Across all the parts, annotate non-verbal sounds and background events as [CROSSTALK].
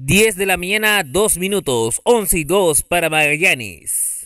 10 de la mañana, 2 minutos, 11 y 2 para Magallanes.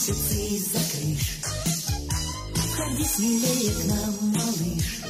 месяцы за крыш. Ходи смелее к нам, малыш.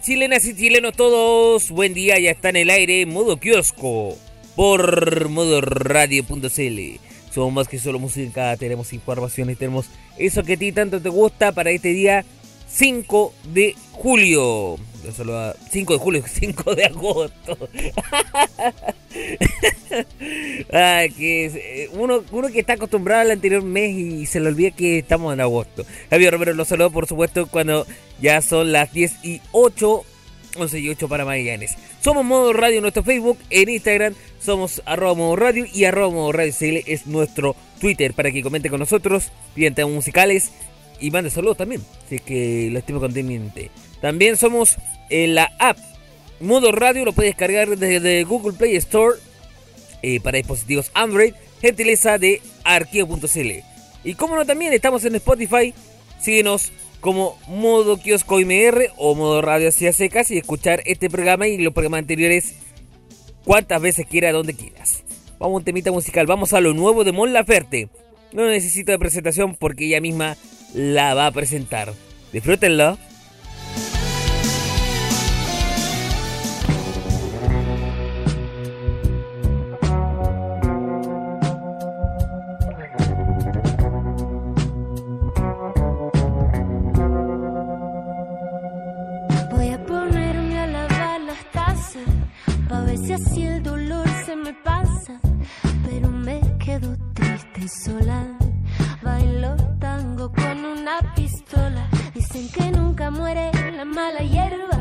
Chilenas y chilenos todos, buen día, ya está en el aire, modo kiosco, por modoradio.cl. Somos más que solo música, tenemos informaciones, tenemos eso que a ti tanto te gusta para este día 5 de julio. 5 de julio, [LAUGHS] 5 de agosto. [LAUGHS] Que eh, uno, uno que está acostumbrado al anterior mes y se le olvida que estamos en agosto. Javier Romero los saludo, por supuesto, cuando ya son las 10 y 8, 11 y 8 para Magallanes. Somos Modo Radio en nuestro Facebook, en Instagram somos arroba Modo Radio y arroba Modo Radio CL es nuestro Twitter para que comente con nosotros, piden musicales y mande saludos también, es que lo estimo conveniente. También somos en la app Modo Radio, lo puedes descargar desde Google Play Store eh, para dispositivos Android, gentileza de arqueo.cl. Y como no, también estamos en Spotify, síguenos como modo kiosco MR o modo radio hacia secas y escuchar este programa y los programas anteriores cuantas veces quiera, donde quieras. Vamos a un temita musical, vamos a lo nuevo de Mon Laferte. No necesito de presentación porque ella misma la va a presentar. Disfrútenlo. Mala hierba.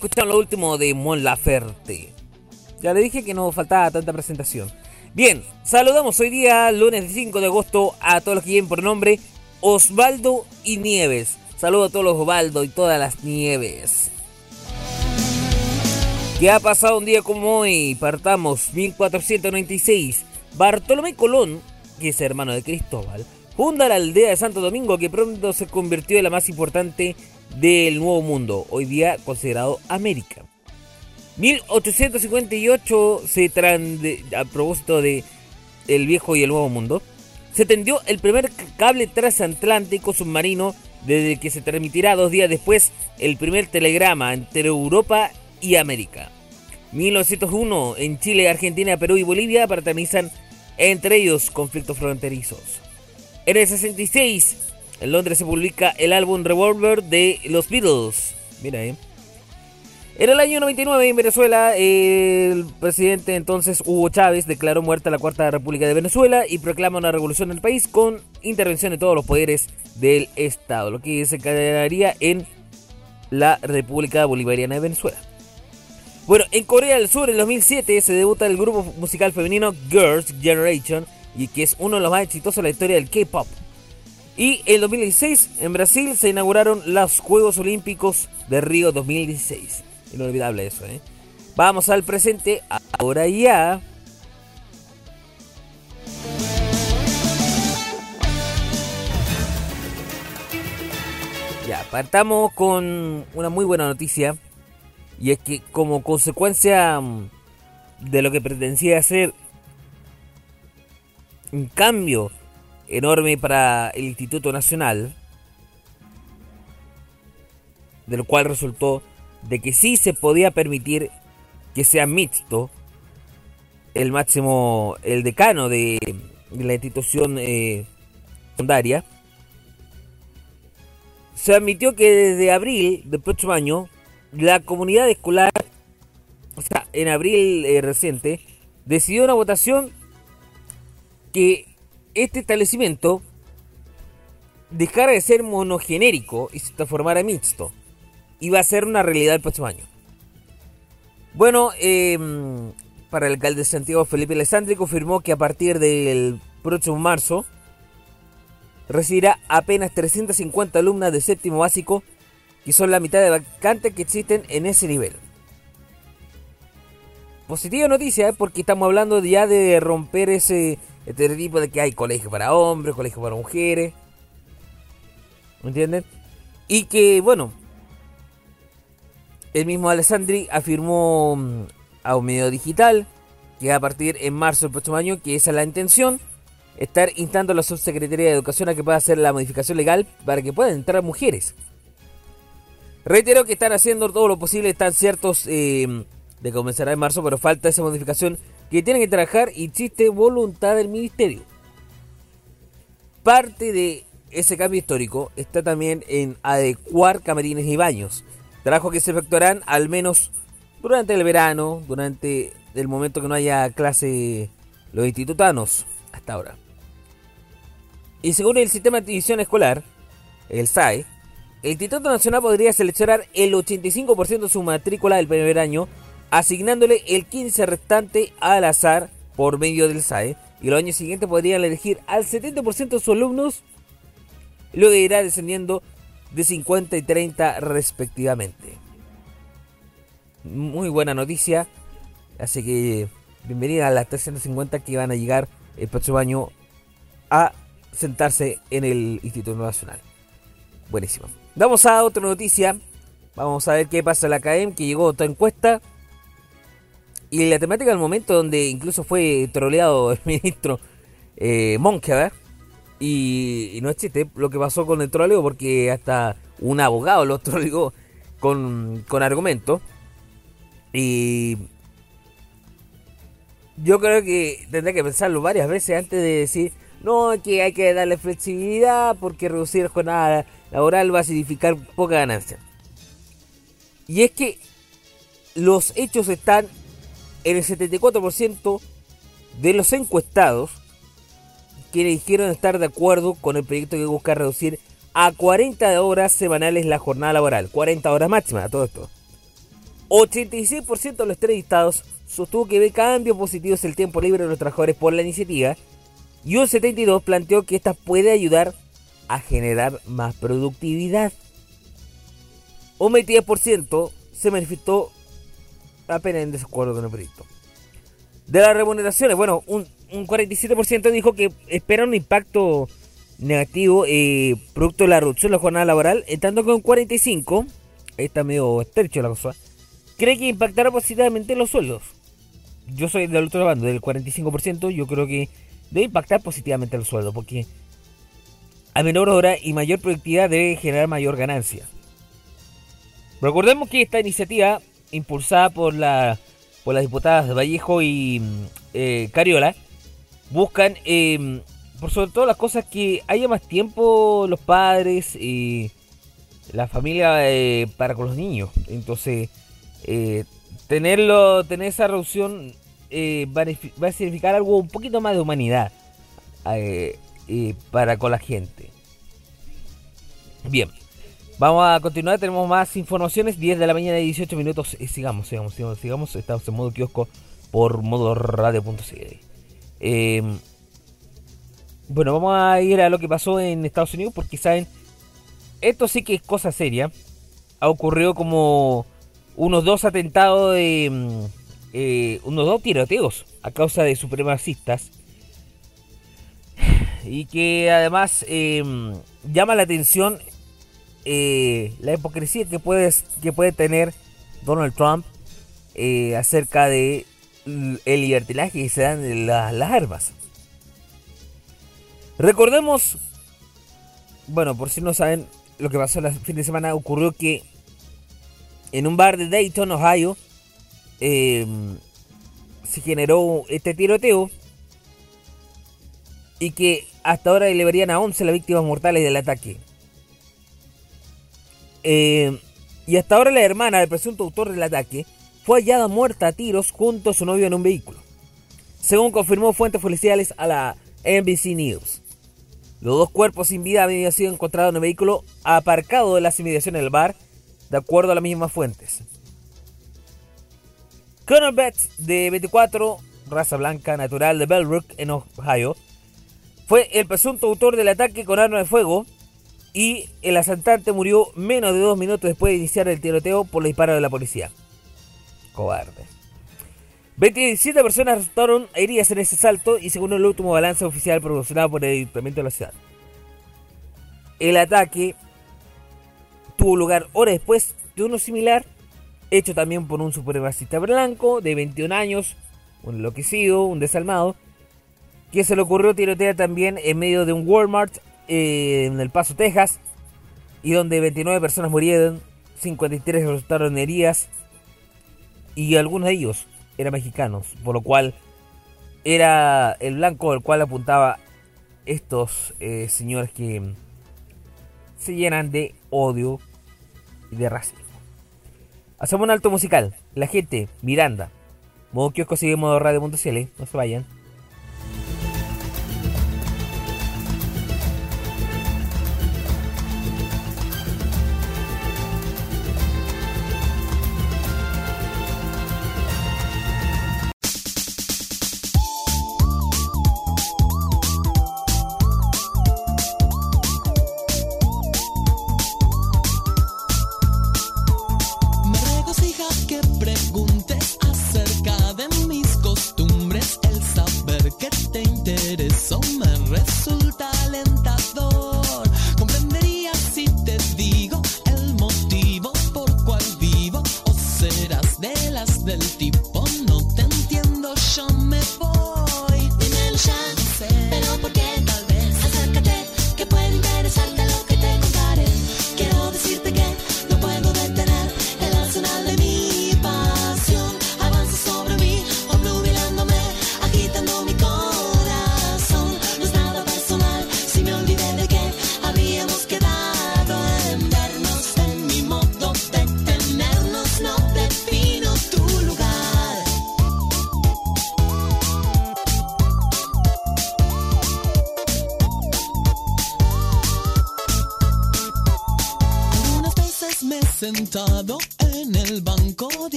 Escucharon lo último de Mon Laferte. Ya le dije que no faltaba tanta presentación. Bien, saludamos hoy día, lunes 5 de agosto, a todos los que lleven por nombre Osvaldo y Nieves. Saludo a todos los Osvaldo y todas las Nieves. ¿Qué ha pasado un día como hoy? Partamos 1496. Bartolomé Colón, que es hermano de Cristóbal, funda la aldea de Santo Domingo que pronto se convirtió en la más importante del Nuevo Mundo, hoy día considerado América. 1858 se a propósito de el viejo y el nuevo mundo, se tendió el primer cable transatlántico submarino desde que se transmitirá dos días después el primer telegrama entre Europa y América. 1901 en Chile, Argentina, Perú y Bolivia pertenecen entre ellos conflictos fronterizos. En el 66 en Londres se publica el álbum Revolver de los Beatles. Mira, eh. En el año 99 en Venezuela, el presidente entonces Hugo Chávez declaró muerta la Cuarta República de Venezuela y proclama una revolución en el país con intervención de todos los poderes del Estado, lo que se quedaría en la República Bolivariana de Venezuela. Bueno, en Corea del Sur en 2007 se debuta el grupo musical femenino Girls' Generation y que es uno de los más exitosos de la historia del K-pop. Y en 2016 en Brasil se inauguraron los Juegos Olímpicos de Río 2016. Inolvidable eso, ¿eh? Vamos al presente, ahora ya. Ya, partamos con una muy buena noticia. Y es que como consecuencia mm, de lo que pretendía hacer un cambio enorme para el Instituto Nacional, del cual resultó de que sí se podía permitir que sea mixto el máximo, el decano de, la institución eh, secundaria, se admitió que desde abril del próximo año la comunidad escolar, o sea, en abril eh, reciente, decidió una votación que este establecimiento dejara de ser monogenérico y se transformara en mixto iba a ser una realidad el próximo año. Bueno, em, para el alcalde de Santiago, Felipe Alessandri, confirmó que a partir del próximo marzo recibirá apenas 350 alumnas de séptimo básico, que son la mitad de vacantes que existen en ese nivel. Positiva noticia, ¿eh? porque estamos hablando ya de romper ese estereotipo de que hay colegio para hombres, colegio para mujeres. ¿Me entienden? Y que, bueno, el mismo Alessandri afirmó mm, a un medio digital que a partir en marzo del próximo año, que esa es la intención, estar instando a la Subsecretaría de Educación a que pueda hacer la modificación legal para que puedan entrar mujeres. Reitero que están haciendo todo lo posible, están ciertos eh, de comenzará en marzo, pero falta esa modificación que tienen que trabajar y existe voluntad del ministerio. Parte de ese cambio histórico está también en adecuar camarines y baños. Trabajo que se efectuarán al menos durante el verano, durante el momento que no haya clase los institutanos, hasta ahora. Y según el sistema de división escolar, el SAE, el Instituto Nacional podría seleccionar el 85% de su matrícula del primer año, asignándole el 15 restante al azar por medio del SAE, y los años siguientes podrían elegir al 70% de sus alumnos, luego irá descendiendo de 50 y 30 respectivamente. Muy buena noticia. Así que bienvenida a las 350 que van a llegar el próximo año a sentarse en el Instituto Nacional. Buenísimo. Vamos a otra noticia. Vamos a ver qué pasa en la CAEM, que llegó otra encuesta. Y la temática del momento donde incluso fue troleado [LAUGHS] el ministro eh, y, no es chiste lo que pasó con el troleo, porque hasta un abogado lo [LAUGHS] troleó con, con argumentos. Y yo creo que tendré que pensarlo varias veces antes de decir, no, que hay que darle flexibilidad porque reducir la jornada laboral va a significar poca ganancia. Y es que los hechos están en el 74% de los encuestados quienes dijeron estar de acuerdo con el proyecto que busca reducir a 40 horas semanales la jornada laboral, 40 horas máximas a todo esto. 86% de los entrevistados sostuvo que ve cambios positivos el tiempo libre de los trabajadores por la iniciativa y un 72% planteó que esta puede ayudar a generar más productividad. Un 22% se manifestó apenas en desacuerdo con el proyecto. De las remuneraciones, bueno, un, 47% dijo que espera un impacto negativo eh, producto de la reducción de la jornada laboral, que un 45%, está medio estrecho la cosa, cree que impactará positivamente los sueldos. Yo soy del otro bando, del 45%, yo creo que debe impactar positivamente los sueldos, porque a menor hora y mayor productividad debe generar mayor ganancia. Recordemos que esta iniciativa, impulsada por la por las diputadas Vallejo y eh, Cariola, buscan, em, por sobre todo las cosas que haya más tiempo los padres y la familia eh, para con los niños. Entonces, eh, tenerlo, tener esa reducción va, a significar algo un poquito más de humanidad para con la gente. Bien. Vamos a continuar, tenemos más informaciones. 10 de la mañana y 18 minutos. Y sigamos, sigamos, sigamos, sigamos. Estamos en modo kiosco por modo radio.cl. Eh, bueno, vamos a ir a lo que pasó en Estados Unidos porque saben, esto sí que es cosa seria. Ha ocurrido como unos dos atentados de... Mm, eh, unos dos tiroteos a causa de supremacistas. Y que además eh, llama la atención eh, la hipocresía que, puedes, que puede tener Donald Trump eh, acerca de el libertinaje que se dan las armas. Recordemos, bueno, por si no saben, lo que pasó el fin de semana ocurrió que en un bar de Dayton, Ohio, em, se generó este tiroteo y que hasta ahora elevarían a 11 las víctimas mortales del ataque. Eh, y hasta ahora la hermana del presunto autor del ataque fue hallada muerta a tiros junto a su novio en un vehículo, según confirmó fuentes policiales a la NBC News. Los dos cuerpos sin vida habían sido encontrados en el vehículo aparcado de las inmediaciones del bar, de acuerdo a las mismas fuentes. Connor Betts, de 24, raza blanca, natural de Bellbrook, en Ohio, fue el presunto autor del ataque con arma de fuego y el asaltante murió menos de dos minutos después de iniciar el tiroteo por el disparo de la policía. Cobarde. 27 personas resultaron heridas en ese asalto y según el último balance oficial proporcionado por el Ayuntamiento de la ciudad. El ataque tuvo lugar horas después de uno similar, hecho también por un supremacista blanco de 21 años, un enloquecido, un desalmado, que se le ocurrió tirotear también en medio de un Walmart eh, en El Paso, Texas, y donde 29 personas murieron, 53 resultaron heridas, y algunos de ellos eran mexicanos, por lo cual era el blanco al cual apuntaba estos eh, señores que se llenan de odio y de racismo. Hacemos un alto musical. La gente, Miranda. Modo kiosco sigue modo radio.cl. No se vayan.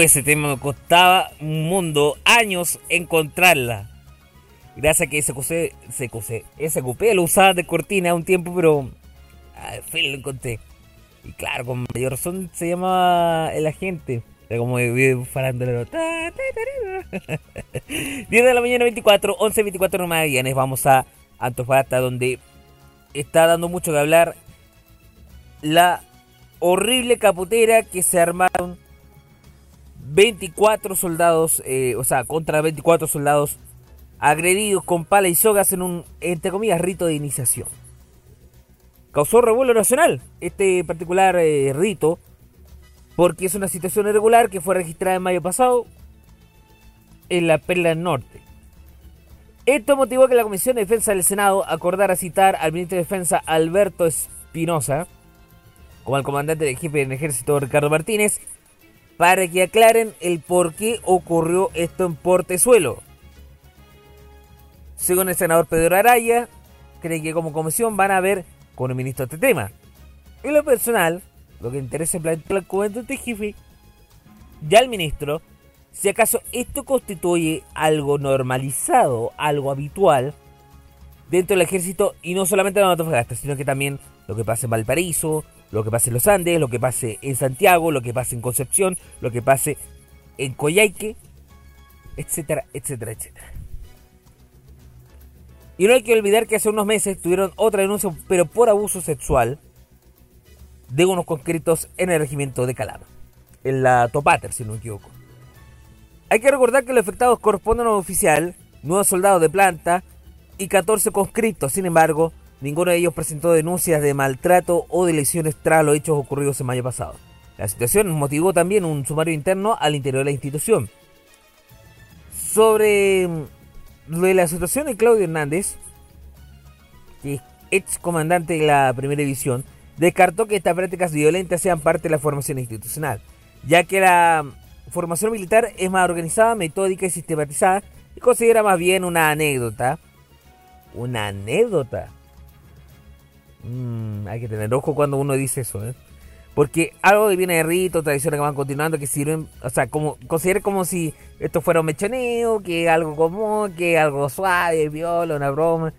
Ese tema me costaba un mundo, años encontrarla. Gracias a que SQC, SQC, SQP lo usaba de cortina un tiempo, pero al fin lo encontré. Y claro, con mayor razón se llamaba El Agente. Era como farándolo. 10 [LAUGHS] de la mañana 24, 11, 24 Magallanes. Vamos a Antofagasta, donde está dando mucho que hablar la horrible caputera que se armaron 24 soldados, eh, o sea, contra 24 soldados agredidos con pala y sogas en un, entre comillas, rito de iniciación. Causó revuelo nacional este particular eh, rito, porque es una situación irregular que fue registrada en mayo pasado en la Perla Norte. Esto motivó que la Comisión de Defensa del Senado acordara citar al ministro de Defensa Alberto Espinosa, como al comandante del jefe del ejército Ricardo Martínez, para que aclaren el por qué ocurrió esto en Portezuelo. Según el senador Pedro Araya, cree que como comisión van a ver con el ministro este tema. En lo personal, lo que interesa en el comandante jefe, ya el ministro, si acaso esto constituye algo normalizado, algo habitual dentro del ejército y no solamente en Antofagasta, sino que también lo que pasa en Valparaíso, lo que pase en los Andes, lo que pase en Santiago, lo que pase en Concepción, lo que pase en Coyhaique, etcétera, etcétera, etcétera. Y no hay que olvidar que hace unos meses tuvieron otra denuncia, pero por abuso sexual, de unos conscritos en el regimiento de Calama, en la Topater, si no me equivoco. Hay que recordar que los afectados corresponden a un oficial, nueve soldados de planta y 14 conscritos, sin embargo, Ninguno de ellos presentó denuncias de maltrato o de lesiones tras los hechos ocurridos en mayo pasado. La situación motivó también un sumario interno al interior de la institución. Sobre mm, la situación de Claudio Hernández, que es ex comandante de la primera división, descartó que estas prácticas violentas sean parte de la formación institucional, ya que la formación militar es más organizada, metódica y sistematizada y considera más bien una anécdota. Una anécdota Mm, hay que tener ojo cuando uno dice eso, ¿eh? Porque algo que viene de rito, tradiciones que van continuando, que sirven, o sea, como considere como si esto fuera un mechoneo, que algo común, que algo suave, viola, una broma,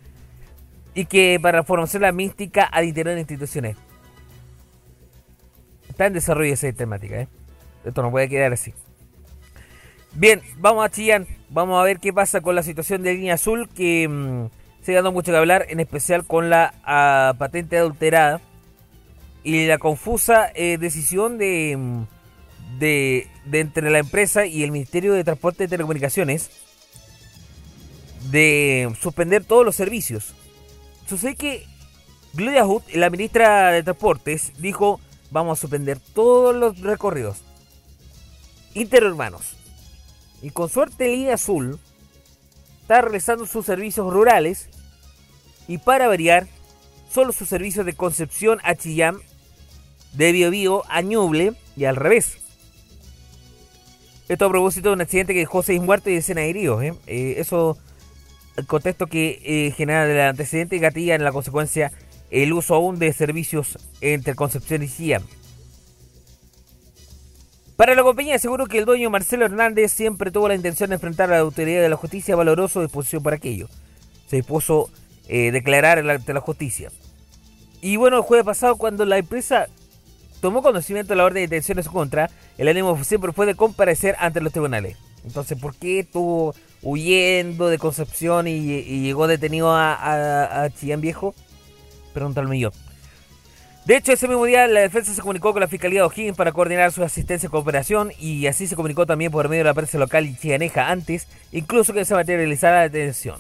y que para formación la mística al interior de instituciones. Está en desarrollo esa temática, ¿eh? Esto no puede quedar así. Bien, vamos a Chillán, vamos a ver qué pasa con la situación de línea azul que... Mm, sigue dando mucho que hablar, en especial con la ah, patente adulterada y la confusa eh, decisión de, de, entre la empresa y el Ministerio de Transporte y Telecomunicaciones de suspender todos los servicios. Sucede que Gloria Hood, la ministra de Transportes, dijo vamos a suspender todos los recorridos interurbanos. Y con suerte Línea Azul está realizando sus servicios rurales y para variar, solo sus servicios de Concepción a Chillán, de Biobío a Ñuble y al revés. Esto a propósito de un accidente que dejó seis muertos y decenas de heridos. ¿eh? Eh, eso contexto que eh, genera el antecedente y gatilla en la consecuencia el uso aún de servicios entre Concepción y Chillán. Para la compañía aseguro que el dueño Marcelo Hernández siempre tuvo la intención de enfrentar a la autoridad de la justicia, valoró su disposición para aquello. Se dispuso eh, declarar ante la justicia. Y bueno, el jueves pasado, cuando la empresa tomó conocimiento de la orden de detención en su contra, el ánimo siempre fue de comparecer ante los tribunales. Entonces, ¿por qué estuvo huyendo de Concepción y, llegó detenido a, a, Chillán Viejo? Pregúntame yo. De hecho, ese mismo día la defensa se comunicó con la Fiscalía de O'Higgins para coordinar su asistencia y cooperación y así se comunicó también por medio de la prensa local y chianeja antes, incluso que se materializara la detención.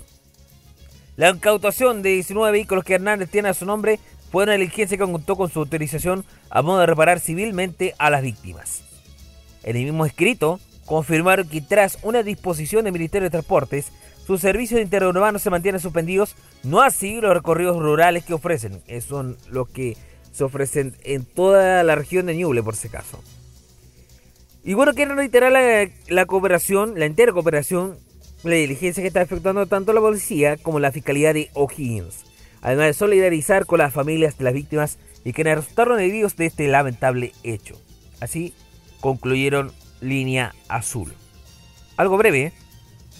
La incautación de 19 vehículos que Hernández tiene a su nombre fue una diligencia que contó con su autorización a modo de reparar civilmente a las víctimas. En el mismo escrito, confirmaron que tras una disposición del Ministerio de Transportes, sus servicios interurbanos se mantienen suspendidos, no así los recorridos rurales que ofrecen, son los que se ofrecen en toda la región de Ñuble, por si caso. Y bueno, quiero reiterar la, la cooperación, la entera cooperación, la diligencia que está efectuando tanto la policía como la Fiscalía de O'Higgins, además de solidarizar con las familias de las víctimas y quienes resultaron heridos de este lamentable hecho. Así concluyeron línea azul. Algo breve,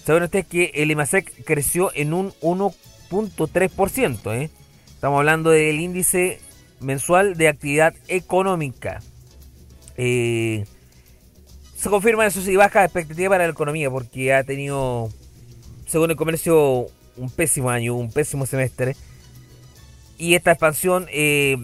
saben ustedes que el IMASEC creció en un 1.3%. ¿eh? Estamos hablando del índice mensual de actividad económica. Eh, se confirma eso sí baja expectativa para la economía porque ha tenido, según el comercio, un pésimo año, un pésimo semestre. Y esta expansión, eh,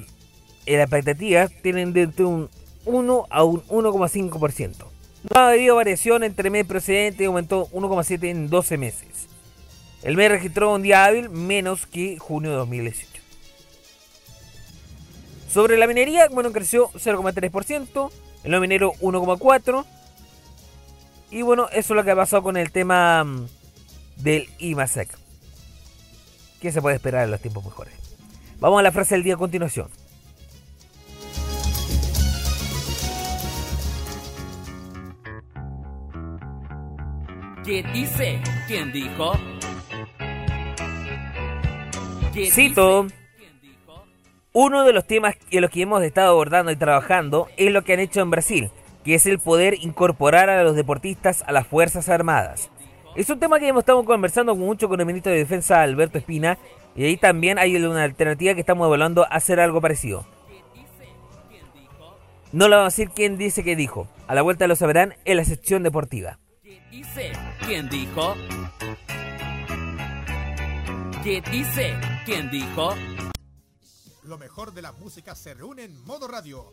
las expectativas tienen de un 1 a un 1,5%. No ha habido variación entre mes precedente y aumentó 1,7 en 12 meses. El mes registró un día hábil menos que junio de 2018. Sobre la minería, bueno, creció 0,3%, el no minero 1,4%. Y bueno, eso es lo que ha pasado con el tema mm, del IMASEC. ¿Qué se puede esperar en los tiempos mejores? Vamos a la frase del día a continuación. ¿Qué dice? ¿Quién dijo? Cito. Uno de los temas en los que hemos estado abordando y trabajando es lo que han hecho en Brasil, que es el poder incorporar a los deportistas a las Fuerzas Armadas. Es un tema que hemos estado conversando mucho con el ministro de Defensa Alberto Espina y ahí también hay una alternativa que estamos evaluando hacer algo parecido. No le vamos a decir quién dice que dijo. A la vuelta lo sabrán en la sección deportiva. ¿Qué dice? ¿Quién dijo? ¿Qué dice? ¿Quién dijo? Lo mejor de la música se reúne en modo radio.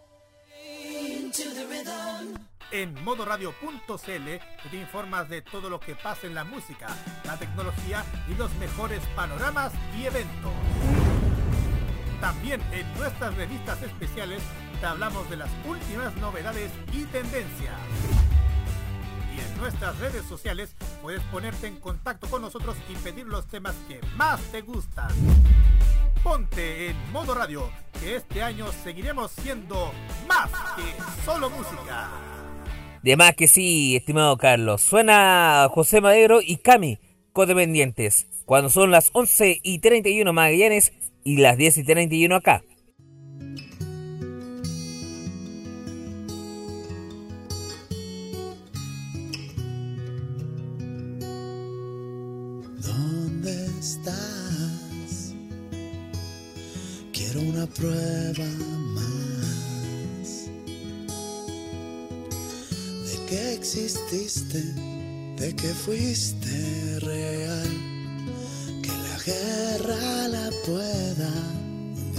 En modoradio.cl te informas de todo lo que pasa en la música, la tecnología y los mejores panoramas y eventos. También en nuestras revistas especiales te hablamos de las últimas novedades y tendencias en nuestras redes sociales puedes ponerte en contacto con nosotros y pedir los temas que más te gustan. Ponte en modo radio, que este año seguiremos siendo más que solo música. De más que sí, estimado Carlos. Suena José Madero y Cami, codependientes, cuando son las 11 y 31 Magallanes y las 10 y 31 acá. Una prueba más de que exististe, de que fuiste real, que la guerra la pueda y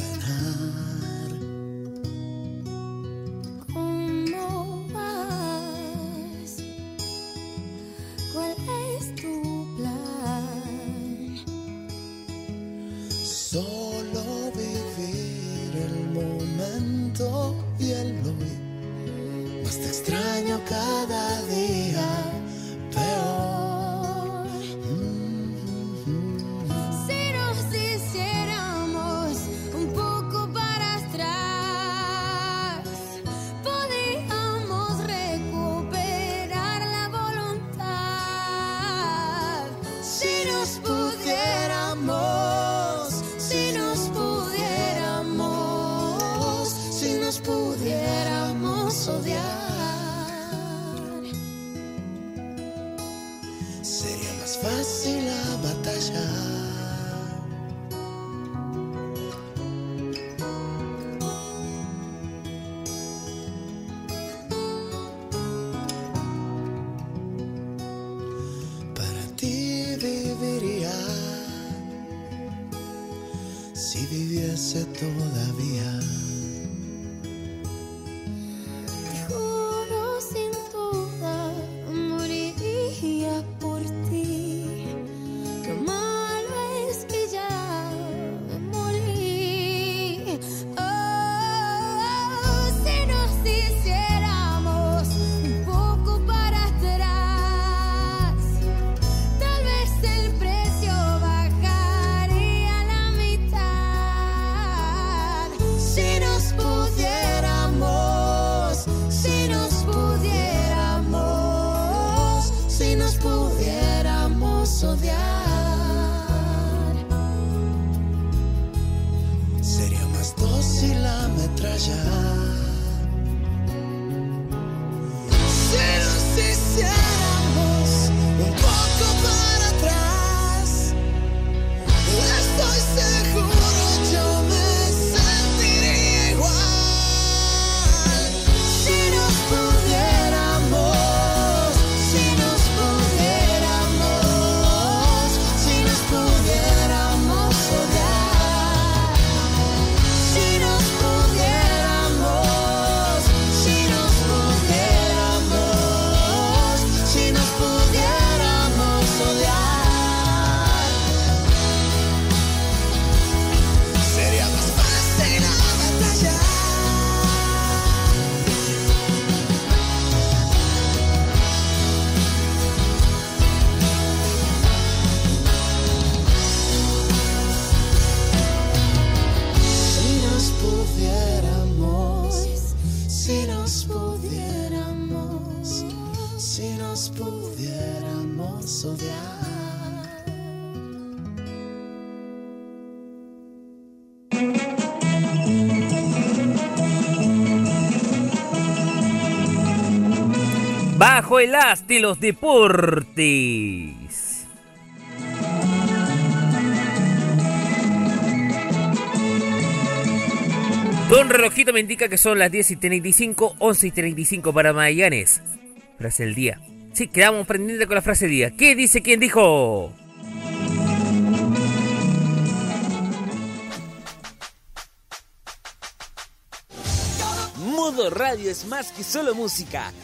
As de los deportes. Don relojito me indica que son las 10 y 35, 11 y 35 para Magallanes. Frase del día. Sí, quedamos pendientes con la frase del día. ¿Qué dice quién dijo? Modo Radio es más que solo música,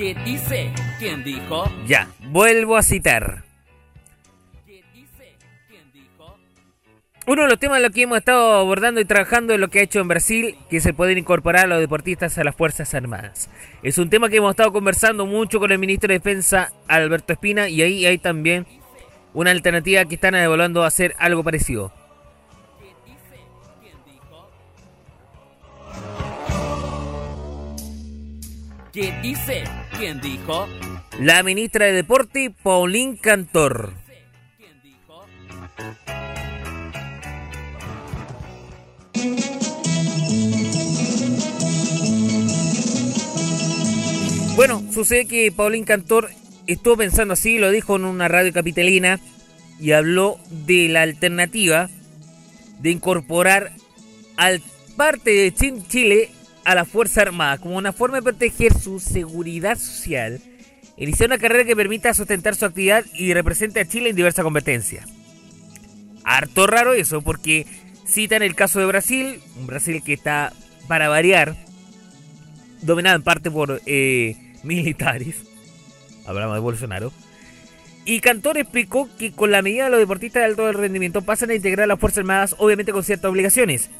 ¿Qué dice? ¿Quién dijo? Ya, vuelvo a citar. ¿Qué dice? ¿Quién dijo? Uno de los temas en los que hemos estado abordando y trabajando es lo que ha hecho en Brasil, que es el poder incorporar a los deportistas a las Fuerzas Armadas. Es un tema que hemos estado conversando mucho con el ministro de Defensa, Alberto Espina, y ahí hay también una alternativa que están evaluando hacer algo parecido. ¿Qué dice? ¿Quién dijo? La ministra de Deporte, Paulín Cantor. Bueno, sucede que Paulín Cantor estuvo pensando así, lo dijo en una radio capitalina y habló de la alternativa de incorporar al parte de Chile a la Fuerza Armada como una forma de proteger su seguridad social. Iniciar una carrera que permita sustentar su actividad y represente a Chile en diversas competencias. Harto raro eso, porque citan el caso de Brasil, un Brasil que está, para variar, dominado en parte por eh, [LAUGHS] militares. Hablamos de Bolsonaro. Y Cantor explicó que con la medida de los deportistas de alto rendimiento pasan a integrar a las Fuerzas Armadas, obviamente con ciertas obligaciones.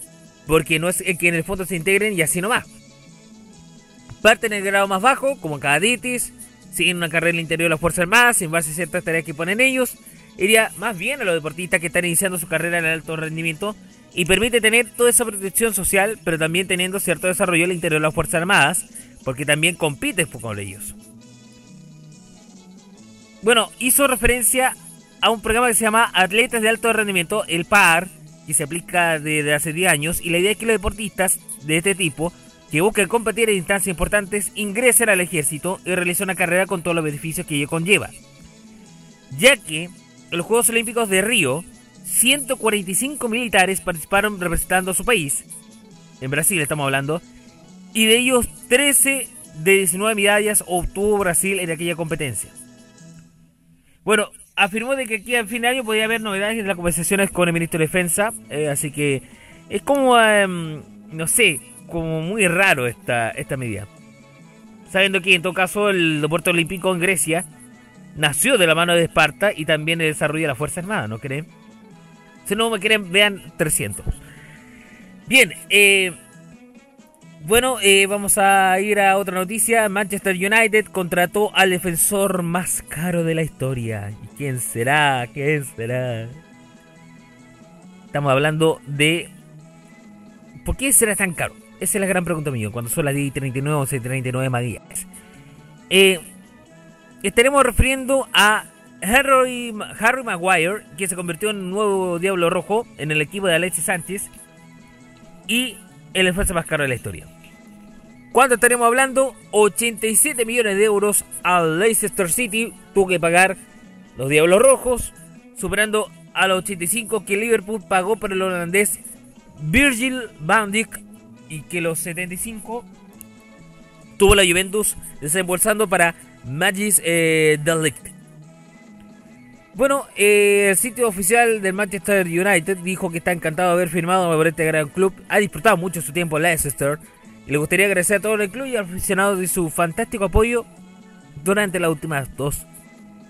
Porque no es que en el fondo se integren y así nomás. Parten en el grado más bajo, como cadetes, siguen una carrera en el interior de las Fuerzas Armadas en base ciertas tareas que ponen ellos. Iría más bien a los deportistas que están iniciando su carrera en el alto rendimiento y permite tener toda esa protección social, pero también teniendo cierto desarrollo el interior de las Fuerzas Armadas, porque también compites con ellos. Bueno, hizo referencia a un programa que se llama Atletas de Alto Rendimiento, el PAR, que se aplica desde hace 10 años, y la idea es que los deportistas de este tipo, que buscan competir en instancias importantes, ingresen al ejército y realicen una carrera con todos los beneficios que ello conlleva. Ya que en los Juegos Olímpicos de Río, 145 militares participaron representando a su país, en Brasil estamos hablando, y de ellos 13 de 19 medallas obtuvo Brasil en aquella competencia. Bueno, afirmó de que aquí al fin de año podría haber novedades en las conversaciones con el ministro de Defensa, eh, así que es como, em, no sé, como muy raro esta, esta medida. Sabiendo que en todo caso el deporte olímpico en Grecia nació de la mano de Esparta y también desarrolla la Fuerza Armada, ¿no creen? Si no me quieren, vean 300. Bien, eh, bueno, eh, vamos a ir a otra noticia. Manchester United contrató al defensor más caro de la historia. ¿Y quién será? ¿Quién será? Estamos hablando de... ¿Por qué será tan caro? Esa es la gran pregunta mía. Cuando son las 10 y 39 o 39 más. Eh, estaremos refiriendo a Harry, Harry Maguire, que se convirtió en un nuevo Diablo Rojo en el equipo de Alexis Sánchez. Y el esfuerzo más caro de la historia. ¿Cuánto estaremos hablando? 87 millones de euros al Leicester City. Tuvo que pagar los Diablos Rojos, superando a los 85 que Liverpool pagó por el holandés Virgil van Dijk y que los 75 tuvo la Juventus desembolsando para Magis eh, Delict. Bueno, eh, el sitio oficial del Manchester United dijo que está encantado de haber firmado por este gran club. Ha disfrutado mucho su tiempo en Leicester le gustaría agradecer a todo el club y a los aficionados de su fantástico apoyo durante las últimas dos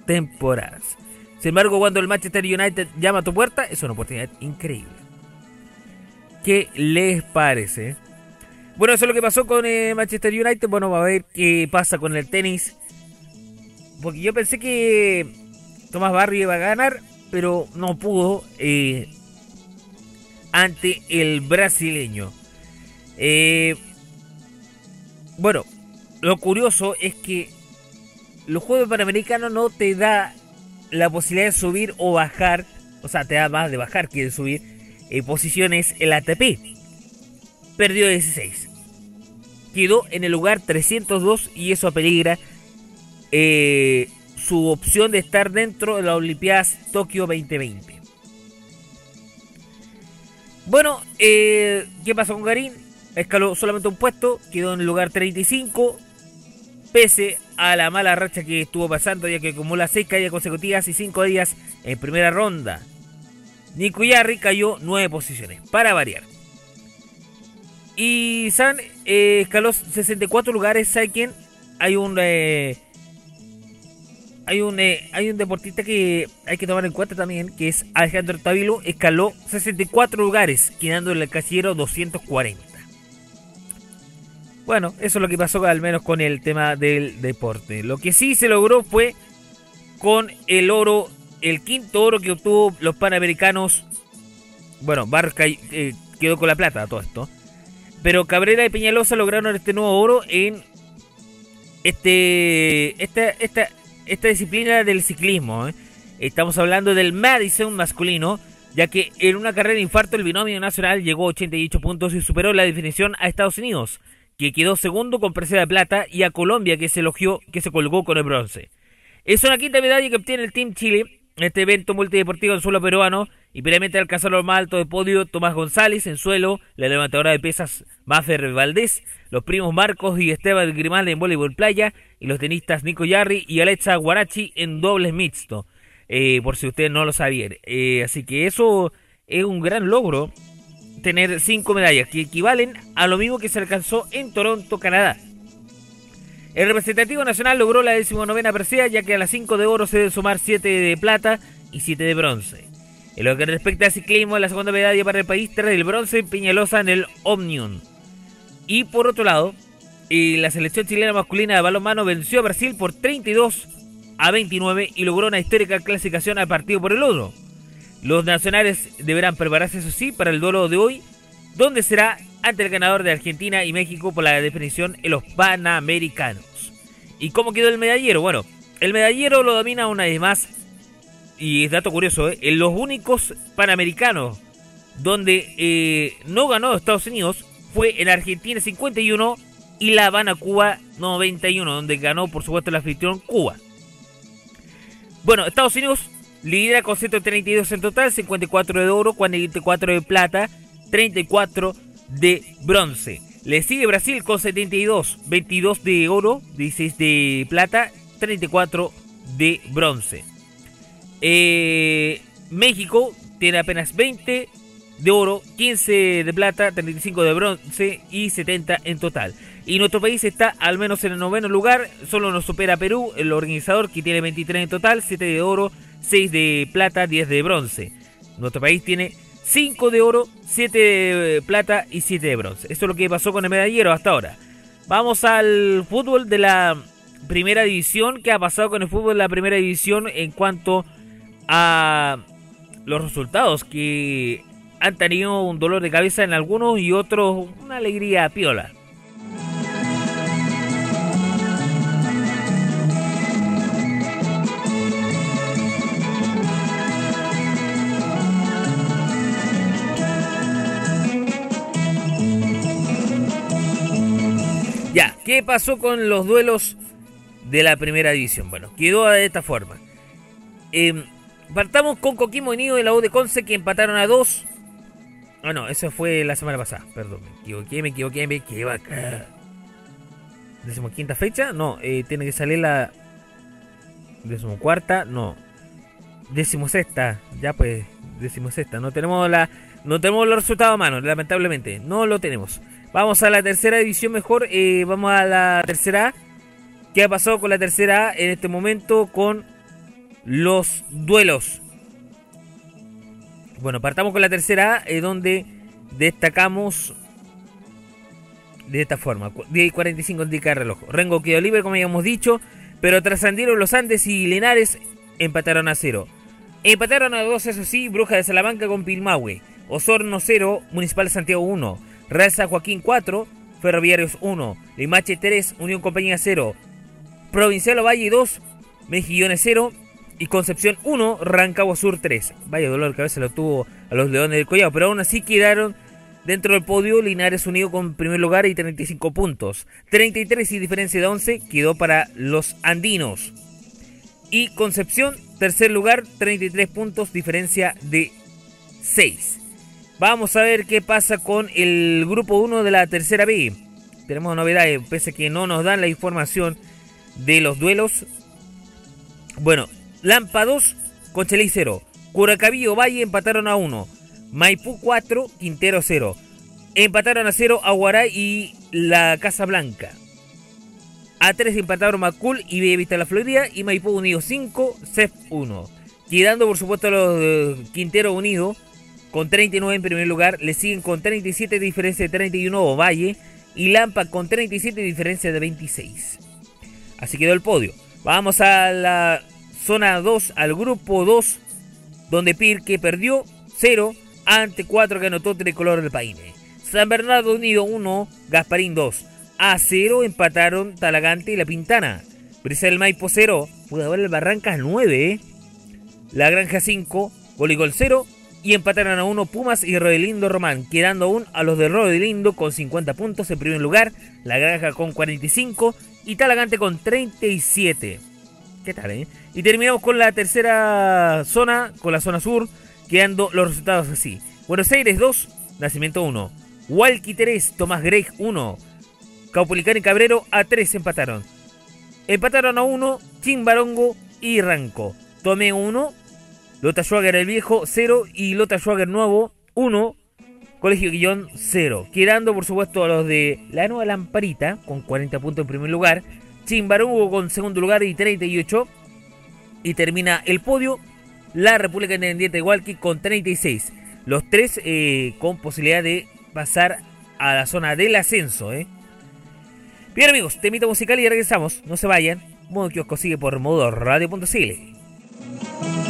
temporadas. Sin embargo, cuando el Manchester United llama a tu puerta, es una oportunidad increíble. ¿Qué les parece? Bueno, eso es lo que pasó con eh, Manchester United. Bueno, vamos a ver qué pasa con el tenis. Porque yo pensé que Tomás Barry iba a ganar, pero no pudo eh, ante el brasileño. Eh, bueno, lo curioso es que los Juegos Panamericanos no te da la posibilidad de subir o bajar, o sea, te da más de bajar que de subir eh, posiciones el ATP. Perdió 16. Quedó en el lugar 302 y eso apeligra eh, su opción de estar dentro de las Olimpiadas Tokio 2020. Bueno, eh, ¿qué pasó con Garín? Escaló solamente un puesto, quedó en el lugar 35, pese a la mala racha que estuvo pasando, ya que acumula 6 caídas consecutivas y 5 días en primera ronda. Nico Yarri cayó 9 posiciones, para variar. Y San eh, escaló 64 lugares, ¿sabe quién? Hay un... Eh, hay un, eh, hay un deportista que hay que tomar en cuenta también, que es Alejandro Tavilo, escaló 64 lugares, quedando en el casillero 240. Bueno, eso es lo que pasó al menos con el tema del deporte. Lo que sí se logró fue con el oro, el quinto oro que obtuvo los Panamericanos. Bueno, Barca eh, quedó con la plata todo esto. Pero Cabrera y Peñalosa lograron este nuevo oro en este esta, esta, esta disciplina del ciclismo. ¿eh? Estamos hablando del Madison masculino, ya que en una carrera de infarto el binomio nacional llegó a 88 puntos y superó la definición a Estados Unidos, que quedó segundo con presea plata, y a Colombia, que se elogió, que se colgó con el bronce. Es una quinta medalla que obtiene el Team Chile en este evento multideportivo en suelo peruano, y previamente alcanzaron lo más alto de podio Tomás González en suelo, la levantadora de pesas Mafer Valdés, los primos Marcos y Esteban Grimaldi en voleibol playa y los tenistas Nico Yarri y Alexa Guarachi en dobles mixto, eh, por si ustedes no lo sabían. Eh, así que eso es un gran logro, tener cinco medallas que equivalen a lo mismo que se alcanzó en Toronto, Canadá. El representativo nacional logró la decimonovena presea, ya que a las 5 de oro se debe sumar 7 de plata y 7 de bronce. En lo que respecta a ciclismo, la segunda medalla para el país trae el bronce en Peñalosa en el Omnium. Y por otro lado, Y la selección chilena masculina de balonmano venció a Brasil por 32 a 29 y logró una histórica clasificación al partido por el oro. Los nacionales deberán prepararse, eso sí, para el duelo de hoy, donde será ante el ganador de Argentina y México por la definición en los Panamericanos. ¿Y cómo quedó el medallero? Bueno, el medallero lo domina una vez más, y es dato curioso, ¿eh? en los únicos Panamericanos donde eh, no ganó Estados Unidos fue en Argentina 51 y La Habana, Cuba 91, donde ganó por supuesto la anfitrión Cuba. Bueno, Estados Unidos lidera con 132 en total, 54 de oro, 44 de plata, 34 de bronce. Le sigue Brasil con 72, 22 de oro, 16 de plata, 34 de bronce. Eh, México tiene apenas 20 de oro, 15 de plata, 35 de bronce y 70 en total. Y nuestro país está al menos en el noveno lugar, solo nos supera Perú, el organizador que tiene 23 en total, 7 de oro, 6 de plata, 10 de bronce. Nuestro país tiene 5 de oro, 7 de plata y 7 de bronce. Esto es lo que pasó con el medallero hasta ahora. Vamos al fútbol de la primera división. ¿Qué ha pasado con el fútbol de la primera división en cuanto a los resultados que han tenido un dolor de cabeza en algunos y otros una alegría piola. Ya, ¿qué pasó con los duelos de la primera división? Bueno, quedó de esta forma. Eh, partamos con Coquimbo Unido y la U de Conce que empataron a dos Ah, no, eso fue la semana pasada. Perdón, me equivoqué, me equivoqué, me equivoqué. quinta fecha? No, eh, tiene que salir la. cuarta, No. sexta, Ya pues, sexta, No tenemos la. No tenemos los resultados a mano, lamentablemente. No lo tenemos. Vamos a la tercera división mejor. Eh, vamos a la tercera. ¿Qué ha pasado con la tercera en este momento con los duelos? Bueno, partamos con la tercera eh, donde destacamos de esta forma. 10 y 45 indica el reloj. Rengo quedó libre, como habíamos dicho, pero trascendieron los Andes y Lenares empataron a cero. Empataron a dos, eso sí, Bruja de Salamanca con Pilmahue. Osorno 0, Municipal de Santiago 1. Real San Joaquín 4, Ferroviarios 1. Limache 3, Unión Compañía 0. Provincial Valle 2, Mejillones 0 y Concepción 1, Rancagua Sur 3. Vaya dolor de cabeza lo tuvo a los Leones del Collado, pero aún así quedaron dentro del podio Linares Unido con primer lugar y 35 puntos. 33 y diferencia de 11 quedó para los andinos. Y Concepción, tercer lugar, 33 puntos, diferencia de 6. Vamos a ver qué pasa con el grupo 1 de la tercera B. Tenemos novedades, pese a que no nos dan la información de los duelos. Bueno, Lampa 2, Conchelí 0. Curacabillo Valle empataron a 1. Maipú 4, Quintero 0. Empataron a 0 Aguaray y la Casa Blanca. A 3 empataron Macul y Bellavista La Florida y Maipú Unido 5, CEF 1. Quedando por supuesto los Quintero Unido con 39 en primer lugar. Le siguen con 37 diferencia de 31 Valle y Lampa con 37 diferencia de 26. Así quedó el podio. Vamos a la zona 2 al grupo 2, donde Pirque perdió 0 ante 4 que anotó Tricolor del Paine. San Bernardo Unido 1, Gasparín 2. A 0 empataron Talagante y La Pintana. Brisel Maipo 0, pudo el Barrancas 9. ¿eh? La Granja 5, Goligol 0. Y empataron a 1 Pumas y Rodelindo Román, quedando aún a los de Rodelindo con 50 puntos en primer lugar, La Granja con 45 y Talagante con 37. ¿Qué tal, eh? Y terminamos con la tercera zona, con la zona sur, quedando los resultados así. Buenos Aires 2, Nacimiento 1. Hualqui 3, Tomás Greg 1. Caupolicán y Cabrero a 3 empataron. Empataron a 1, Chimbarongo y Ranco. Tomé 1, Lota Schwager el viejo 0 y Lota Schwager nuevo 1. Colegio Guillón 0. Quedando por supuesto a los de la nueva Lamparita con 40 puntos en primer lugar. Chimbarongo con segundo lugar y 38. Y termina el podio la República Independiente de Hualqui con 36. Los tres eh, con posibilidad de pasar a la zona del ascenso. ¿eh? Bien amigos, temita musical y regresamos. No se vayan. Modo Kiosco sigue por modo radio.cl.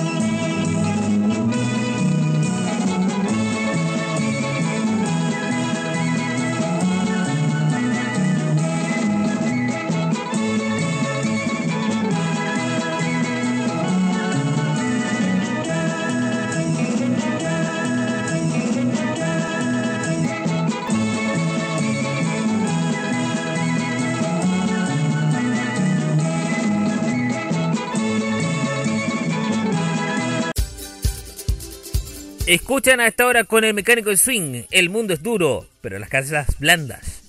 Escuchan a esta hora con el mecánico de swing. El mundo es duro, pero las casas blandas.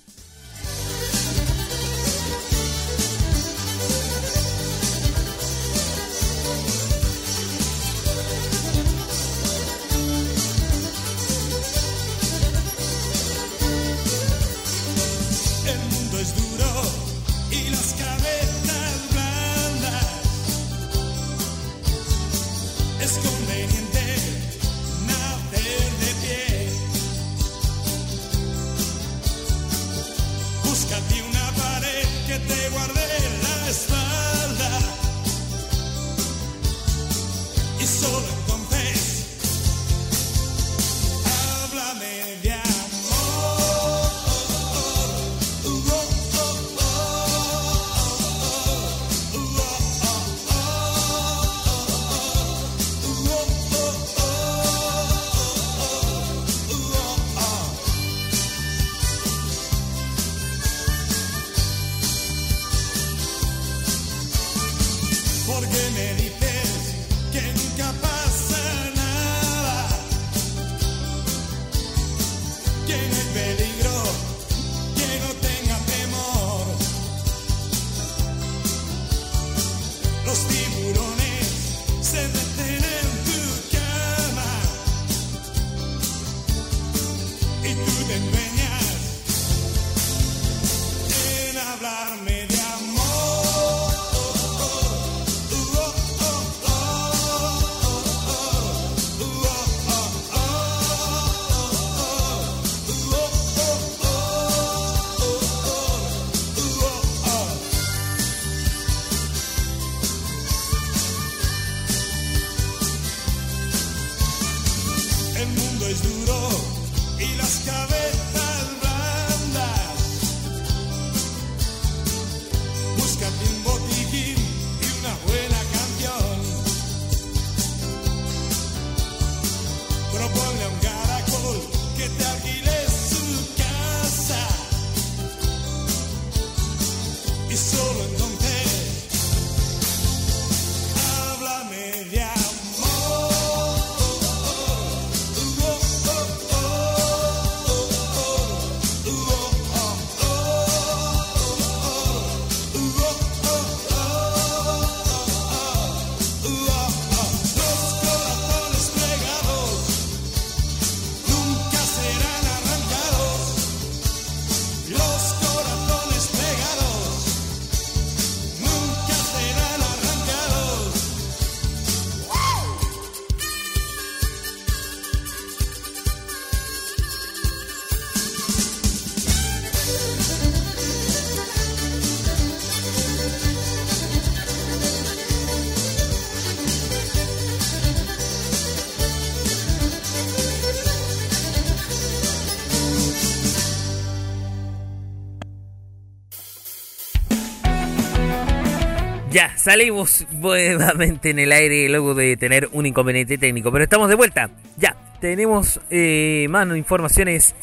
Salimos nuevamente en el aire luego de tener un inconveniente técnico, pero estamos de vuelta. Ya, tenemos eh, más informaciones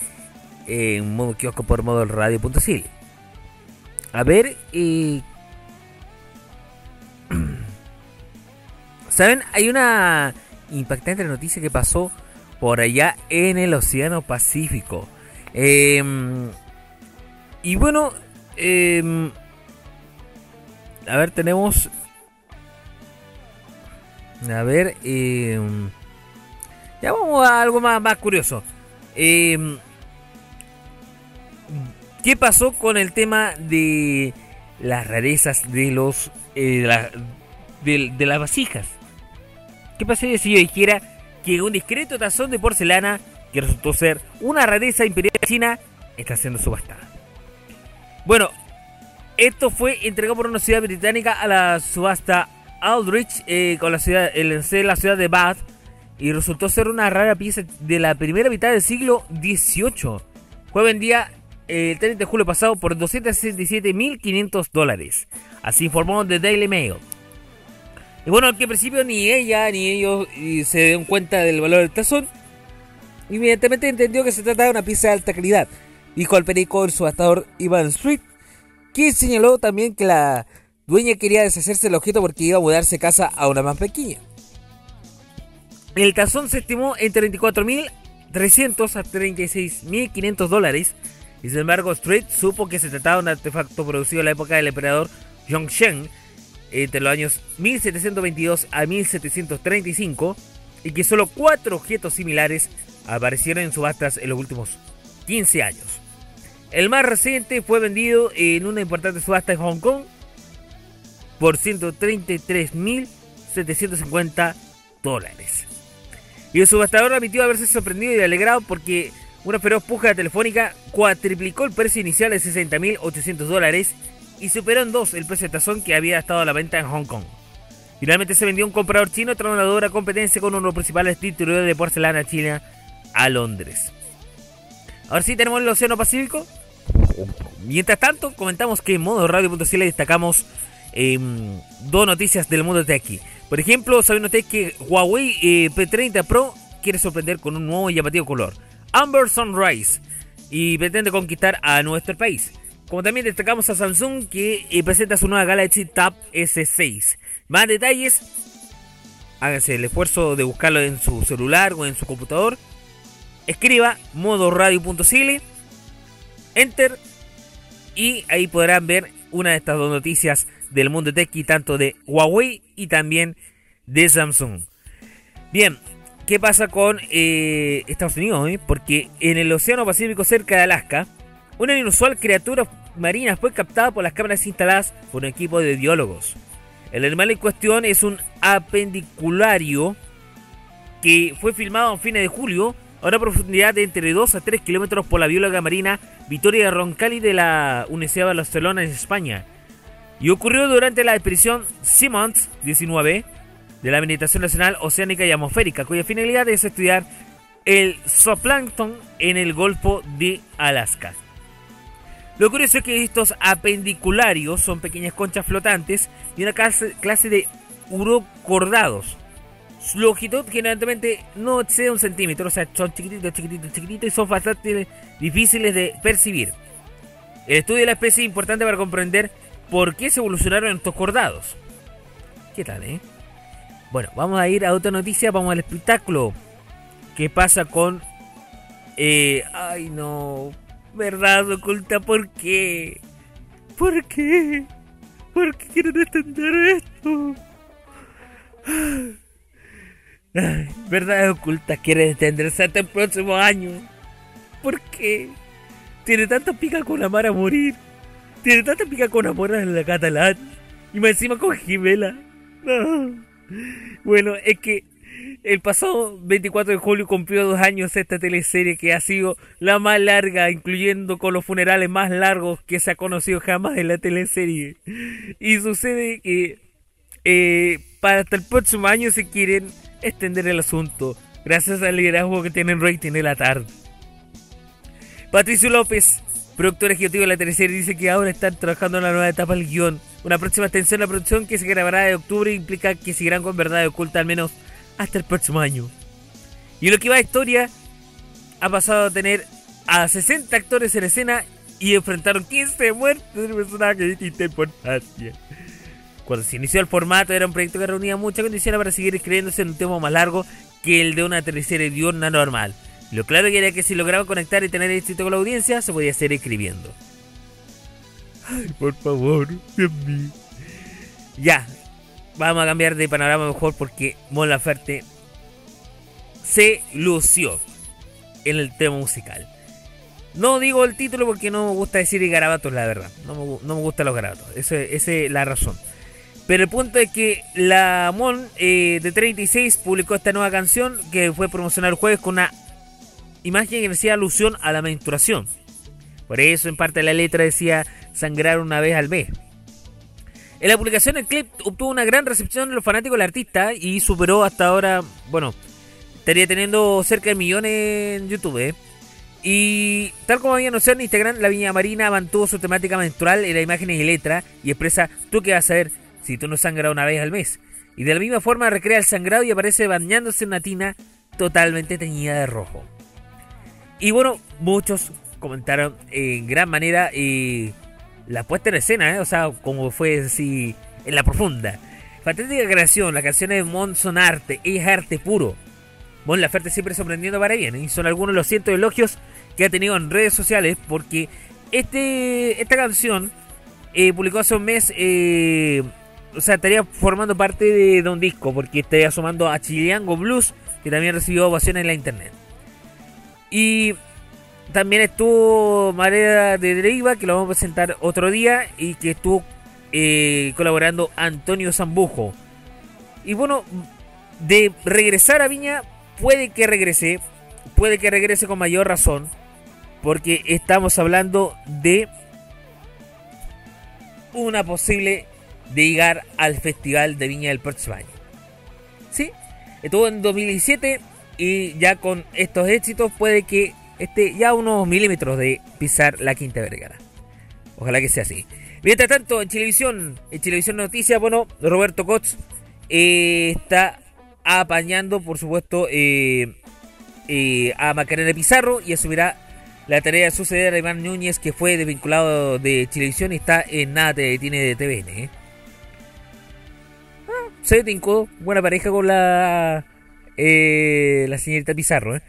en modo kiosco por modo radio.cl. A ver, eh, [CLEARS THROAT] ¿saben? Hay una impactante noticia que pasó por allá en el Océano Pacífico. Em, y bueno, eh, a ver, tenemos. A ver, eh, ya vamos a algo más, más curioso. Eh, ¿Qué pasó con el tema de las rarezas de los eh, de, de, las vasijas? ¿Qué pasaría si yo dijera que un discreto tazón de porcelana que resultó ser una rareza imperial china está siendo subastada? Bueno, Esto fue entregado por una ciudad británica a la subasta Aldrich eh, con la ciudad, el, la ciudad de Bath y resultó ser una rara pieza de la primera mitad del siglo XVIII. Fue vendida el 30 de julio pasado por 267.500 dólares. Así informó The Daily Mail. Y bueno, que en principio ni ella ni ellos se dieron cuenta del valor del tazón. Inmediatamente entendió que se trataba de una pieza de alta calidad, dijo al perico el subastador Ivan Street, quien señaló también que la dueña quería deshacerse del objeto porque iba a mudarse casa a una más pequeña. El tazón se estimó en 34.300 a 36.500 dólares y sin embargo Street supo que se trataba de un artefacto producido en la época del emperador Yongzheng entre los años 1722 a 1735 y que solo cuatro objetos similares aparecieron en subastas en los últimos 15 años. El más reciente fue vendido en una importante subasta en Hong Kong por 133.750 dólares. Y el subastador admitió haberse sorprendido y alegrado porque una feroz puja telefónica cuatriplicó el precio inicial de 60.800 dólares y superó en dos el precio de tazón que había estado a la venta en Hong Kong. Finalmente se vendió un comprador chino tras una dura competencia con uno de los principales distribuidores de porcelana china a Londres. Ahora sí tenemos el Océano Pacífico. Mientras tanto, comentamos que en modo radio.cl destacamos em, dos noticias del mundo de aquí. Por ejemplo, saben ustedes que Huawei eh, P30 Pro quiere sorprender con un nuevo y llamativo color. Amber Sunrise. Y pretende conquistar a nuestro país. Como también destacamos a Samsung que eh, presenta su nueva Galaxy Tab S6. Más detalles, háganse el esfuerzo de buscarlo en su celular o en su computador. Escriba modo radio.cl, enter y ahí podrán ver una de estas dos noticias del mundo tech tanto de Huawei y también de Samsung. Bien, ¿qué pasa con eh, Estados Unidos? Eh? Porque en el Océano Pacífico cerca de Alaska, una inusual criatura marina fue captada por las cámaras instaladas por un equipo de biólogos. El animal en cuestión es un apendiculario que fue filmado a fines de julio a una profundidad de entre 2 a 3 kilómetros por la bióloga marina Victoria Roncalli de la Universidad de Barcelona en España. Y ocurrió durante la expedición Simmons 19 de la Administración Nacional Oceánica y Atmosférica, cuya finalidad es estudiar el zooplancton en el Golfo de Alaska. Lo curioso es que estos apendicularios son pequeñas conchas flotantes y una clase, de urocordados. Su longitud generalmente no excede un centímetro, o sea, son chiquititos, chiquititos, chiquititos y son bastante difíciles de percibir. El estudio de la especie es importante para comprender por qué se evolucionaron estos cordados. ¿Qué tal, eh? Bueno, vamos a ir a otra noticia, vamos al espectáculo. ¿Qué pasa con... Eh, ay, no verdad oculta, ¿por qué? ¿Por qué? ¿Por qué quieren extender esto? Verdad oculta quiere extenderse hasta el próximo año. ¿Por qué? Tiene tanta pica con amar a morir. Tiene tanta pica con amor a la catalán. Y más encima con Jimela. Bueno, es que el pasado 24 de julio cumplió dos años esta teleserie que ha sido la más larga, incluyendo con los funerales más largos que se ha conocido jamás en la teleserie. Y sucede que eh, para hasta el próximo año se quieren extender el asunto, gracias al liderazgo que tienen rating en la tarde. Patricio López, productor ejecutivo de la teleserie, dice que ahora están trabajando en la nueva etapa del guion. Una próxima extensión de la producción que se grabará de octubre implica que seguirán con verdad oculta al menos hasta el próximo año. Y lo que va a historia, ha pasado a tener a 60 actores en escena y enfrentaron 15 muertes de personajes de distinta importancia. Cuando se inició el formato era un proyecto que reunía muchas condiciones para seguir escribiéndose en un tema más largo que el de una teleserie diurna normal. Lo claro que era que si lograba conectar y tener éxito con la audiencia, se podía seguir escribiendo. Ay, por favor, Dios mío. Ya, vamos a cambiar de panorama mejor porque Mon Laferte se lució en el tema musical. No digo el título porque no me gusta decir garabatos, la verdad. No me, no me gustan los garabatos. Esa es la razón. Pero el punto es que la Mon eh, de 36 publicó esta nueva canción que fue promocionada el jueves con una imagen que decía alusión a la menstruación. Por eso en parte de la letra decía sangrar una vez al mes. En la publicación el clip obtuvo una gran recepción de los fanáticos del artista y superó hasta ahora, bueno, estaría teniendo cerca de millones en YouTube. ¿eh? Y tal como había anunciado en Instagram, la Viña Marina mantuvo su temática menstrual en las imágenes y letra y expresa, tú qué vas a ver si tú no sangras una vez al mes. Y de la misma forma recrea el sangrado y aparece bañándose en una tina totalmente teñida de rojo. Y bueno, muchos comentaron en gran manera eh, la puesta en escena, ¿eh? o sea, como fue así en la profunda. Fantástica creación, las canciones de Mon son arte, es arte puro. Mon Laferte siempre sorprendiendo para bien, ¿eh? y son algunos de los cientos de elogios que ha tenido en redes sociales, porque este esta canción eh, publicó hace un mes, o sea, estaría formando parte de, un disco, porque estaría sumando a Chiliango Blues, que también recibió ovaciones en la internet. Y también estuvo Marea de Dreiva, que lo vamos a presentar otro día, y que estuvo eh, colaborando Antonio Zambujo. Y bueno, de regresar a Viña, puede que regrese, puede que regrese con mayor razón, porque estamos hablando de una posible de llegar al Festival de Viña del próximo. ¿Sí? Estuvo en 2017 y ya con estos éxitos puede que esté ya a unos milímetros de pisar la Quinta Vergara. Ojalá que sea así. Mientras tanto, en televisión, en televisión noticias, bueno, Roberto Cots eh, está apañando, por supuesto, eh, eh, a Macarena Pizarro y asumirá la tarea de suceder a Iván Núñez, que fue desvinculado de televisión y está en nada tiene de TVN. Se buena pareja con la eh, la señorita Pizarro. ¿eh?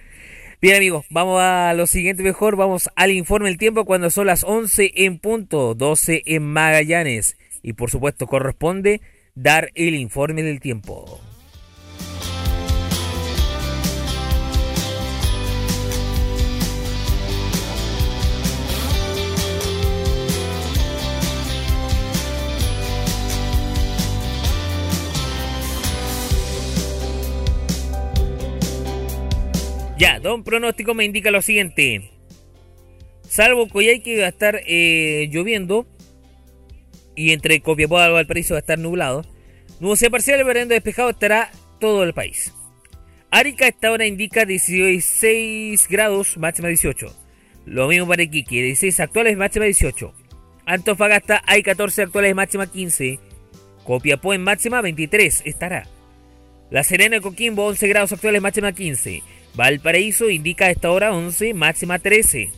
Bien amigos, vamos a lo siguiente mejor, vamos al informe del tiempo cuando son las 11 en punto, 12 en Magallanes. Y por supuesto corresponde dar el informe del tiempo. Ya, don pronóstico me indica lo siguiente. Salvo Coyhaique va a estar eh, lloviendo. Y entre Copiapó y Valparaíso va a estar nublado. Nubosidad parcial, verano despejado estará todo el país. Arica esta hora indica 16 grados, máxima 18. Lo mismo para Iquique, 16 actuales, máxima 18. Antofagasta hay 14 actuales, máxima 15. Copiapó en máxima 23 estará. La Serena de Coquimbo 11 grados actuales, máxima 15. Valparaíso indica a esta hora 11, máxima 13.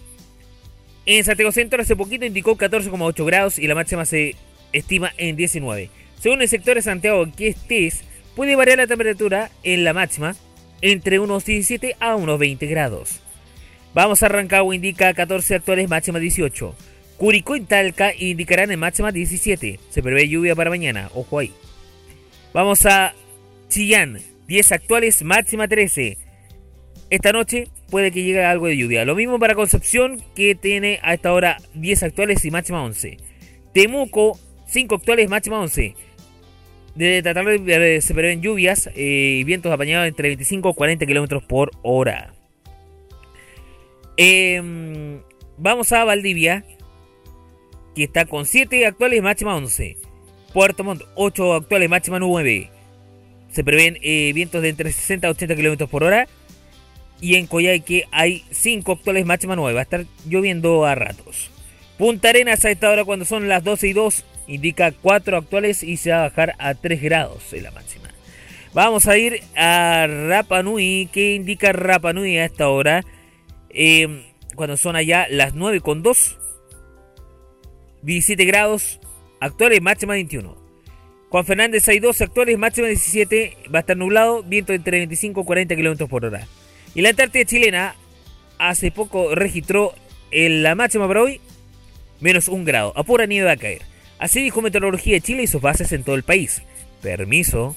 En Santiago Centro hace poquito indicó 14,8 grados y la máxima se estima en 19. Según el sector de Santiago que estés, puede variar la temperatura en la máxima entre unos 17 a unos 20 grados. Vamos a Rancagua indica 14 actuales, máxima 18. Curicó y Talca indicarán en máxima 17. Se prevé lluvia para mañana, ojo ahí. Vamos a Chillán, 10 actuales, máxima 13. Esta noche puede que llegue algo de lluvia. Lo mismo para Concepción, que tiene a esta hora 10 actuales y máxima 11. Temuco, 5 actuales, máxima 11. Desde esta tarde se prevén lluvias eh, y vientos apañados entre 25 y 40 kilómetros por hora. Em, vamos a Valdivia, que está con 7 actuales, máxima 11. Puerto Montt, 8 actuales, máxima 9. Se prevén eh, vientos de entre 60 y 80 kilómetros por hora y en Coyhaique hay 5 actuales máxima 9. Va a estar lloviendo a ratos. Punta Arenas a esta hora cuando son las 12 y 2 indica 4 actuales y se va a bajar a 3 grados en la máxima. Vamos a ir a Rapa Nui. ¿Qué indica Rapa Nui a esta hora? Eh, cuando son allá las 9 con 2. 17 grados actuales máxima 21. Juan Fernández hay 12 actuales máxima 17. Va a estar nublado. Viento entre 25 y 40 kilómetros por hora. Y la Antártida chilena hace poco registró en la máxima para hoy menos un grado. A pura nieve va a caer. Así dijo Meteorología de Chile y sus bases en todo el país. Permiso.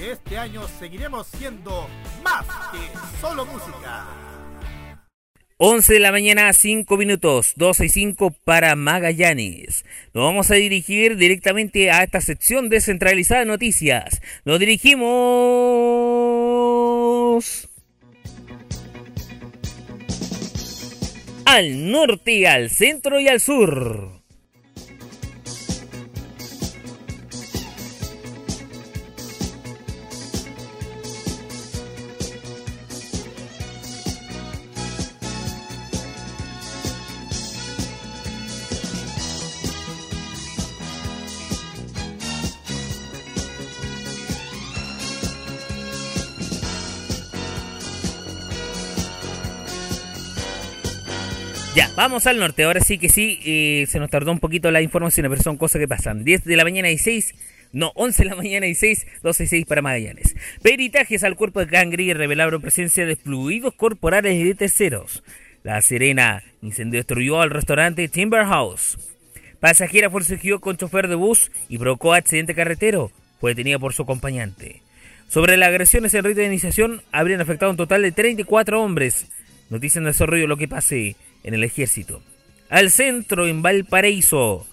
este año seguiremos siendo más que solo música. 11 de la mañana, 5 minutos, 12 y 5 para Magallanes. Nos vamos a dirigir directamente a esta sección descentralizada de noticias. Nos dirigimos al norte, al centro y al sur. Vamos al norte. Ahora sí que sí, eh, se nos tardó un poquito la información, pero son cosas que pasan. 10 de la mañana y 6, no, 11 de la mañana y 6, 12 y 6 para Magallanes. Peritajes al cuerpo de Cangri revelaron presencia de fluidos corporales y de terceros. La Serena, incendio destruyó al restaurante Timber House. Pasajera forcejeó con chofer de bus y provocó accidente carretero. Fue detenida por su acompañante. Sobre las agresiones en rito de iniciación, habrían afectado un total de 34 hombres. Noticia en desarrollo lo que pase en el ejército. Al centro, en Valparaíso.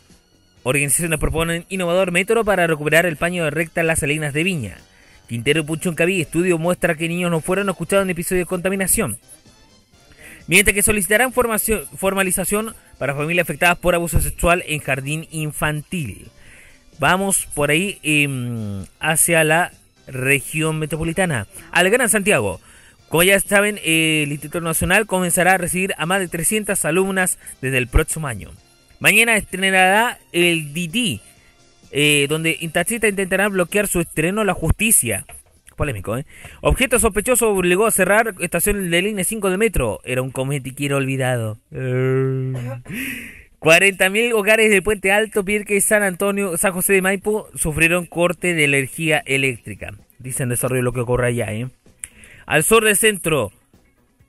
Organizaciones proponen innovador método para recuperar el paño de recta en las salinas de Viña. Quintero Puchoncaví estudio muestra que niños no fueron escuchados en episodios de contaminación. Mientras que solicitarán formación, formalización para familias afectadas por abuso sexual en jardín infantil. Vamos por ahí eh, hacia la región metropolitana. Al Gran Santiago. Como ya saben, el Instituto Nacional comenzará a recibir a más de 300 alumnas desde el próximo año. Mañana estrenará el DD, eh, donde Intachita intentará bloquear su estreno La Justicia. Polémico, ¿eh? Objeto sospechoso obligó a cerrar estación de línea 5 de metro. Era un cometiquero olvidado. [LAUGHS] Eh. 40.000 hogares del Puente Alto, Pirque, San Antonio, San José de Maipo sufrieron corte de energía eléctrica. Dicen desarrollo lo que ocurre allá, ¿eh? Al sur del centro,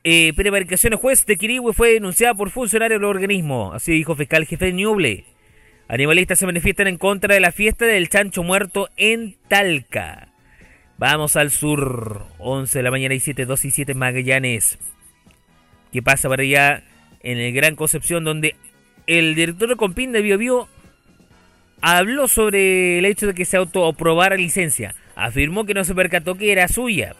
eh, prevaricaciones juez de Quirihue fue denunciada por funcionarios del organismo. Así dijo fiscal jefe Ñuble. Animalistas se manifiestan en contra de la fiesta del chancho muerto en Talca. Vamos al sur, 11 de la mañana y 7, 2 y 7 Magallanes. ¿Qué pasa para allá en el Gran Concepción donde el director de Compin de Bio Bio habló sobre el hecho de que se autoaprobara licencia. Afirmó que no se percató que era suya.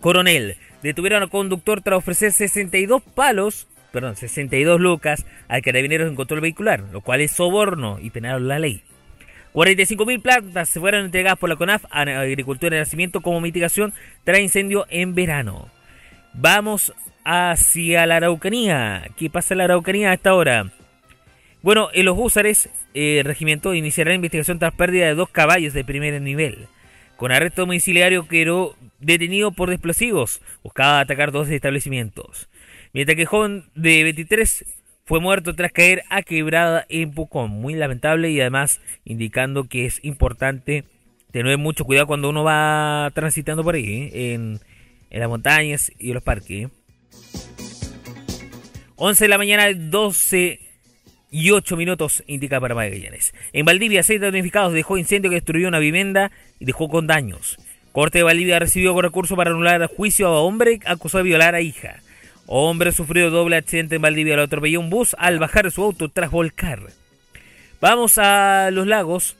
Coronel, detuvieron al conductor tras ofrecer 62 palos, perdón, 62 lucas al carabinero en control vehicular, lo cual es soborno y penaron la ley. 45.000 plantas se fueron entregadas por la CONAF a Agricultura de Nacimiento como mitigación tras incendio en verano. Vamos hacia la Araucanía. ¿Qué pasa en la Araucanía a esta hora? Bueno, en los Húsares, el regimiento iniciará la investigación tras pérdida de dos caballos de primer nivel. Con arresto domiciliario quedó detenido por explosivos. Buscaba atacar dos establecimientos. Mientras que joven de 23 fue muerto tras caer a quebrada en Pucón. Muy lamentable y además indicando que es importante tener mucho cuidado cuando uno va transitando por ahí, ¿eh? en, en, las montañas y en los parques. 11 ¿eh? de la mañana, 12 y 8 minutos indica para Magallanes. En Valdivia, seis damnificados dejó incendio que destruyó una vivienda y dejó con daños. Corte de Valdivia recibió recurso para anular juicio a hombre acusado de violar a hija. Hombre sufrió doble accidente en Valdivia, lo atropelló un bus al bajar su auto tras volcar. Vamos a los lagos.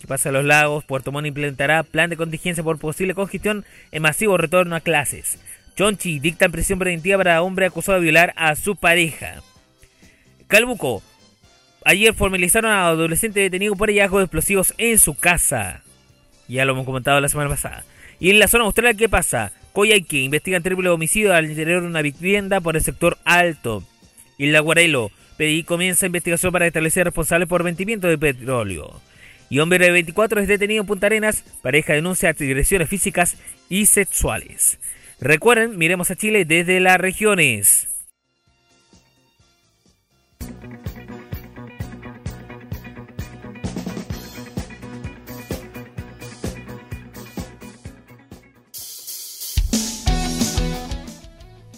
¿Qué pasa a los lagos? Puerto Montt implementará plan de contingencia por posible congestión en masivo retorno a clases. Chonchi dicta prisión preventiva para hombre acusado de violar a su pareja. Calbuco. Ayer formalizaron a adolescente detenido por hallazgo de explosivos en su casa. Ya lo hemos comentado la semana pasada. Y en la zona austral, ¿qué pasa? Coyhaique investigan triple homicidio al interior de una vivienda por el sector alto. Y la Guarelo. PDI comienza investigación para establecer responsables por vendimiento de petróleo. Y hombre de 24 es detenido en Punta Arenas. Pareja denuncia agresiones físicas y sexuales. Recuerden, miremos a Chile desde las regiones.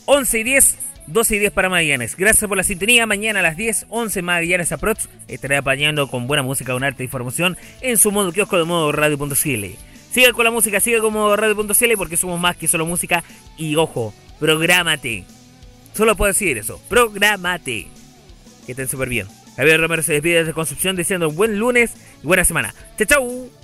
Once y 10, 12 y 10 para Magallanes. Gracias por la sintonía. Mañana a las 10, 11 Magallanes Aprox. Estaré apañando con buena música, un arte e información en su modo kiosco de modo radio.cl. Siga con la música, siga como radio.cl porque somos más que solo música. Y ojo, prográmate. Solo puedo decir eso, prográmate. Que estén súper bien. Javier Romero se despide desde Concepción diciendo buen lunes y buena semana. ¡Chao, chau!